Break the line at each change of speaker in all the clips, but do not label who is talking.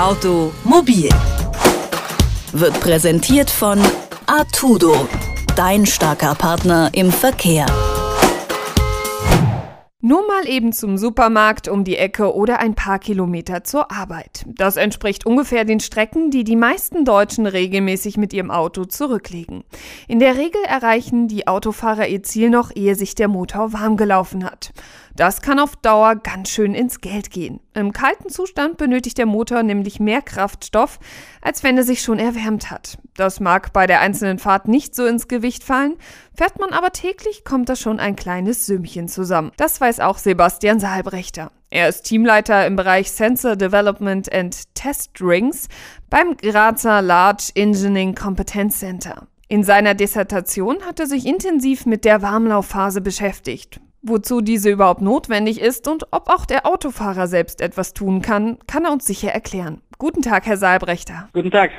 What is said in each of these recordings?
Automobil wird präsentiert von Artudo, dein starker Partner im Verkehr.
Nur mal eben zum Supermarkt um die Ecke oder ein paar Kilometer zur Arbeit. Das entspricht ungefähr den Strecken, die die meisten Deutschen regelmäßig mit ihrem Auto zurücklegen. In der Regel erreichen die Autofahrer ihr Ziel noch, ehe sich der Motor warm gelaufen hat. Das kann auf Dauer ganz schön ins Geld gehen. Im kalten Zustand benötigt der Motor nämlich mehr Kraftstoff, als wenn er sich schon erwärmt hat. Das mag bei der einzelnen Fahrt nicht so ins Gewicht fallen, fährt man aber täglich, kommt da schon ein kleines Sümmchen zusammen. Das weiß auch Sebastian Saalbrechter. Er ist Teamleiter im Bereich Sensor Development and Test Rings beim Grazer Large Engineering Competence Center. In seiner Dissertation hat er sich intensiv mit der Warmlaufphase beschäftigt. Wozu diese überhaupt notwendig ist und ob auch der Autofahrer selbst etwas tun kann, kann er uns sicher erklären. Guten Tag, Herr Saalbrechter.
Guten Tag.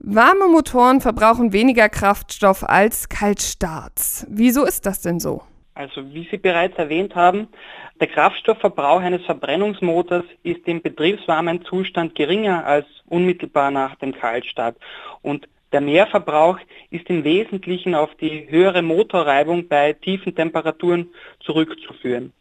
Warme Motoren verbrauchen weniger Kraftstoff als Kaltstarts. Wieso ist das denn so?
Also wie Sie bereits erwähnt haben, der Kraftstoffverbrauch eines Verbrennungsmotors ist im betriebswarmen Zustand geringer als unmittelbar nach dem Kaltstart. Und der Mehrverbrauch ist im Wesentlichen auf die höhere Motorreibung bei tiefen Temperaturen zurückzuführen.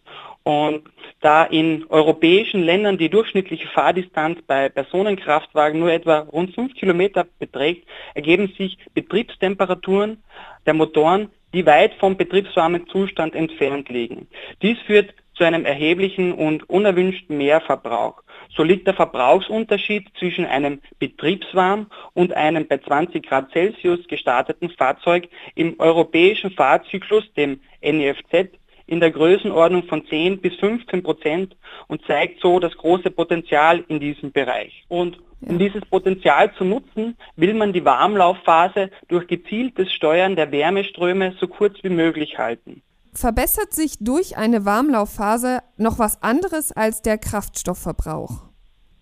Und da in europäischen Ländern die durchschnittliche Fahrdistanz bei Personenkraftwagen nur etwa rund 5 Kilometer beträgt, ergeben sich Betriebstemperaturen der Motoren, die weit vom betriebswarmen Zustand entfernt liegen. Dies führt zu einem erheblichen und unerwünschten Mehrverbrauch. So liegt der Verbrauchsunterschied zwischen einem betriebswarm und einem bei 20 Grad Celsius gestarteten Fahrzeug im europäischen Fahrzyklus, dem NEFZ, in der Größenordnung von 10 bis 15 Prozent und zeigt so das große Potenzial in diesem Bereich. Und um dieses Potenzial zu nutzen, will man die Warmlaufphase durch gezieltes Steuern der Wärmeströme so kurz wie möglich halten.
Verbessert sich durch eine Warmlaufphase noch was anderes als der Kraftstoffverbrauch?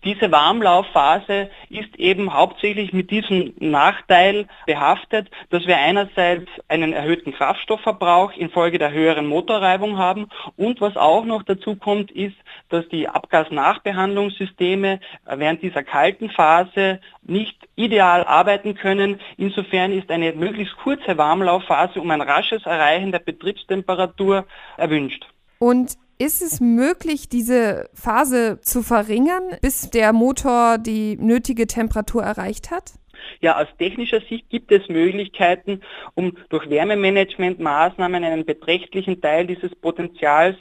Diese Warmlaufphase ist eben hauptsächlich mit diesem Nachteil behaftet, dass wir einerseits einen erhöhten Kraftstoffverbrauch infolge der höheren Motorreibung haben und was auch noch dazu kommt, ist, dass die Abgasnachbehandlungssysteme während dieser kalten Phase nicht ideal arbeiten können. Insofern ist eine möglichst kurze Warmlaufphase um ein rasches Erreichen der Betriebstemperatur erwünscht.
Und ist es möglich, diese Phase zu verringern, bis der Motor die nötige Temperatur erreicht hat?
Ja, aus technischer Sicht gibt es Möglichkeiten, um durch Wärmemanagementmaßnahmen einen beträchtlichen Teil dieses Potenzials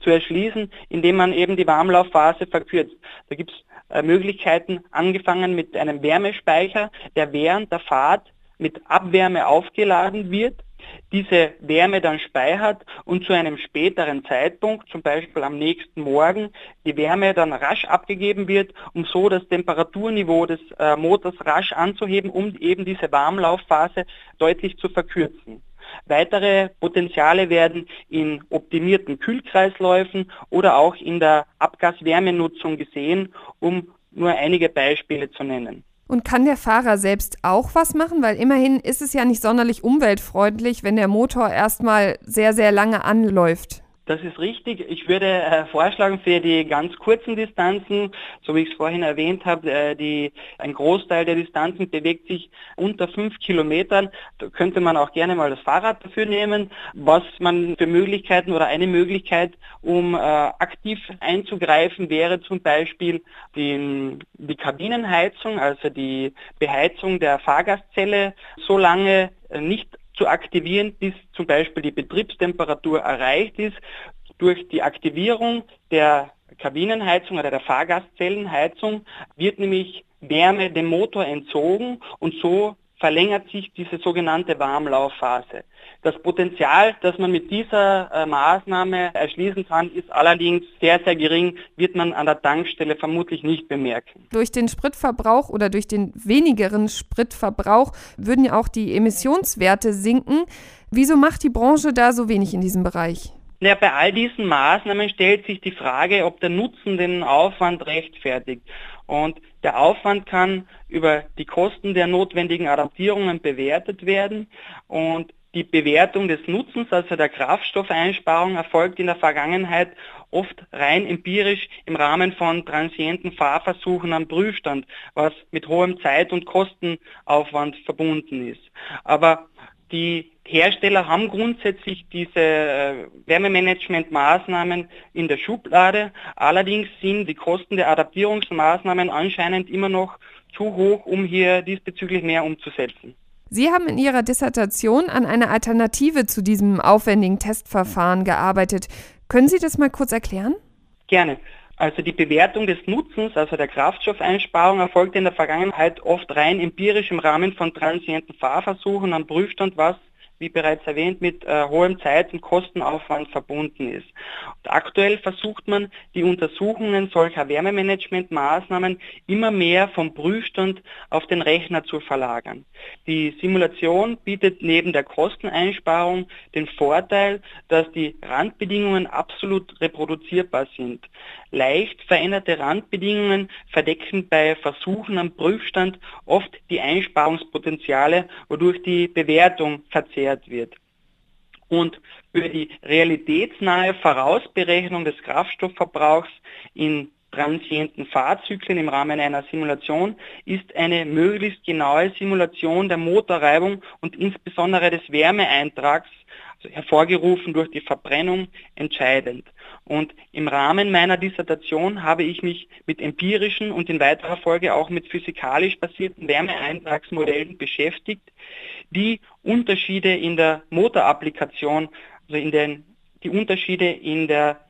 zu erschließen, indem man eben die Warmlaufphase verkürzt. Da gibt es äh, Möglichkeiten, angefangen mit einem Wärmespeicher, der während der Fahrt mit Abwärme aufgeladen wird diese Wärme dann speichert und zu einem späteren Zeitpunkt, zum Beispiel am nächsten Morgen, die Wärme dann rasch abgegeben wird, um so das Temperaturniveau des äh, Motors rasch anzuheben, um eben diese Warmlaufphase deutlich zu verkürzen. Weitere Potenziale werden in optimierten Kühlkreisläufen oder auch in der Abgaswärmenutzung gesehen, um nur einige Beispiele zu nennen.
Und kann der Fahrer selbst auch was machen? Weil immerhin ist es ja nicht sonderlich umweltfreundlich, wenn der Motor erstmal sehr, sehr lange anläuft.
Das ist richtig. Ich würde äh, vorschlagen, für die ganz kurzen Distanzen, so wie ich es vorhin erwähnt habe, äh, ein Großteil der Distanzen bewegt sich unter fünf Kilometern. Da könnte man auch gerne mal das Fahrrad dafür nehmen. Was man für Möglichkeiten oder eine Möglichkeit, um äh, aktiv einzugreifen, wäre zum Beispiel die, die Kabinenheizung, also die Beheizung der Fahrgastzelle so lange äh, nicht zu aktivieren, bis zum Beispiel die Betriebstemperatur erreicht ist. Durch die Aktivierung der Kabinenheizung oder der Fahrgastzellenheizung wird nämlich Wärme dem Motor entzogen und so verlängert sich diese sogenannte Warmlaufphase. Das Potenzial, das man mit dieser äh, Maßnahme erschließen kann, ist allerdings sehr, sehr gering, wird man an der Tankstelle vermutlich nicht bemerken.
Durch den Spritverbrauch oder durch den wenigeren Spritverbrauch würden ja auch die Emissionswerte sinken. Wieso macht die Branche da so wenig in diesem Bereich?
Ja, bei all diesen Maßnahmen stellt sich die Frage, ob der Nutzen den Aufwand rechtfertigt. Und der Aufwand kann über die Kosten der notwendigen Adaptierungen bewertet werden. Und Die Bewertung des Nutzens, also der Kraftstoffeinsparung, erfolgt in der Vergangenheit oft rein empirisch im Rahmen von transienten Fahrversuchen am Prüfstand, was mit hohem Zeit- und Kostenaufwand verbunden ist. Aber die Hersteller haben grundsätzlich diese äh, Wärmemanagementmaßnahmen in der Schublade. Allerdings sind die Kosten der Adaptierungsmaßnahmen anscheinend immer noch zu hoch, um hier diesbezüglich mehr umzusetzen.
Sie haben in Ihrer Dissertation an einer Alternative zu diesem aufwendigen Testverfahren gearbeitet. Können Sie das mal kurz erklären?
Gerne. Also die Bewertung des Nutzens, also der Kraftstoffeinsparung, erfolgte in der Vergangenheit oft rein empirisch im Rahmen von transienten Fahrversuchen. Am Prüfstand, was wie bereits erwähnt, mit äh, hohem Zeit- und Kostenaufwand verbunden ist. Und aktuell versucht man, die Untersuchungen solcher Wärmemanagementmaßnahmen immer mehr vom Prüfstand auf den Rechner zu verlagern. Die Simulation bietet neben der Kosteneinsparung den Vorteil, dass die Randbedingungen absolut reproduzierbar sind. Leicht veränderte Randbedingungen verdecken bei Versuchen am Prüfstand oft die Einsparungspotenziale, wodurch die Bewertung verzerrt wird. Und für die realitätsnahe Vorausberechnung des Kraftstoffverbrauchs in transienten Fahrzyklen im Rahmen einer Simulation ist eine möglichst genaue Simulation der Motorreibung und insbesondere des Wärmeeintrags also hervorgerufen durch die Verbrennung entscheidend. Und im Rahmen meiner Dissertation habe ich mich mit empirischen und in weiterer Folge auch mit physikalisch basierten Wärmeeintragsmodellen beschäftigt, die Unterschiede in der Motorapplikation, also in den, die Unterschiede in der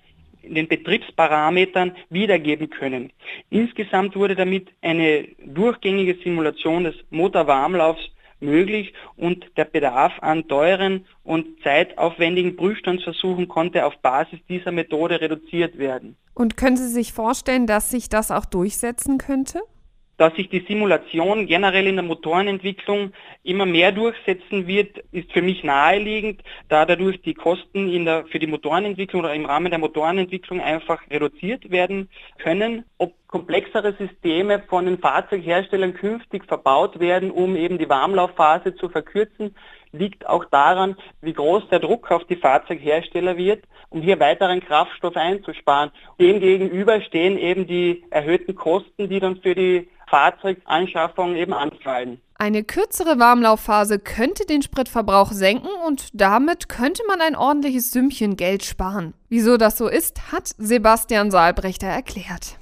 in den Betriebsparametern wiedergeben können. Insgesamt wurde damit eine durchgängige Simulation des Motorwarmlaufs möglich und der Bedarf an teuren und zeitaufwendigen Prüfstandsversuchen konnte auf Basis dieser Methode reduziert werden.
Und können Sie sich vorstellen, dass sich das auch durchsetzen könnte?
Dass sich die Simulation generell in der Motorenentwicklung immer mehr durchsetzen wird, ist für mich naheliegend, da dadurch die Kosten der, für die Motorenentwicklung oder im Rahmen der Motorenentwicklung einfach reduziert werden können. Ob komplexere Systeme von den Fahrzeugherstellern künftig verbaut werden, um eben die Warmlaufphase zu verkürzen, liegt auch daran, wie groß der Druck auf die Fahrzeughersteller wird, um hier weiteren Kraftstoff einzusparen. Demgegenüber stehen eben die erhöhten Kosten, die dann für die Fahrzeuganschaffung eben anfallen.
Eine kürzere Warmlaufphase könnte den Spritverbrauch senken und damit könnte man ein ordentliches Sümmchen Geld sparen. Wieso das so ist, hat Sebastian Saalbrechter erklärt.